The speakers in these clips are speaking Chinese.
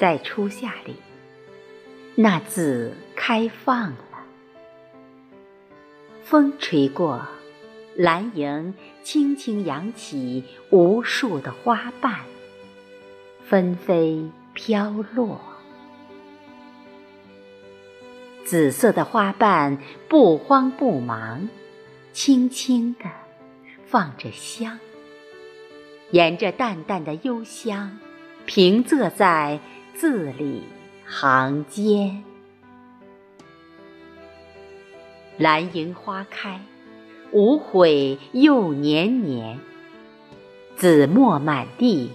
在初夏里，那字开放了。风吹过，蓝萤轻轻扬起无数的花瓣，纷飞飘落。紫色的花瓣不慌不忙，轻轻地放着香，沿着淡淡的幽香，平仄在字里行间。蓝萤花开，无悔又年年。紫墨满地，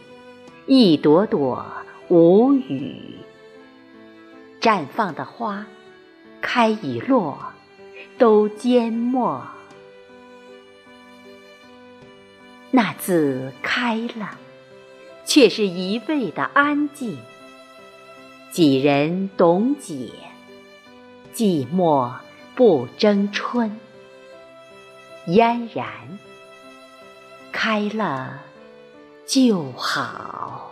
一朵朵无语。绽放的花。开已落，都缄默。那字开了，却是一味的安静。几人懂解？寂寞不争春，嫣然开了就好。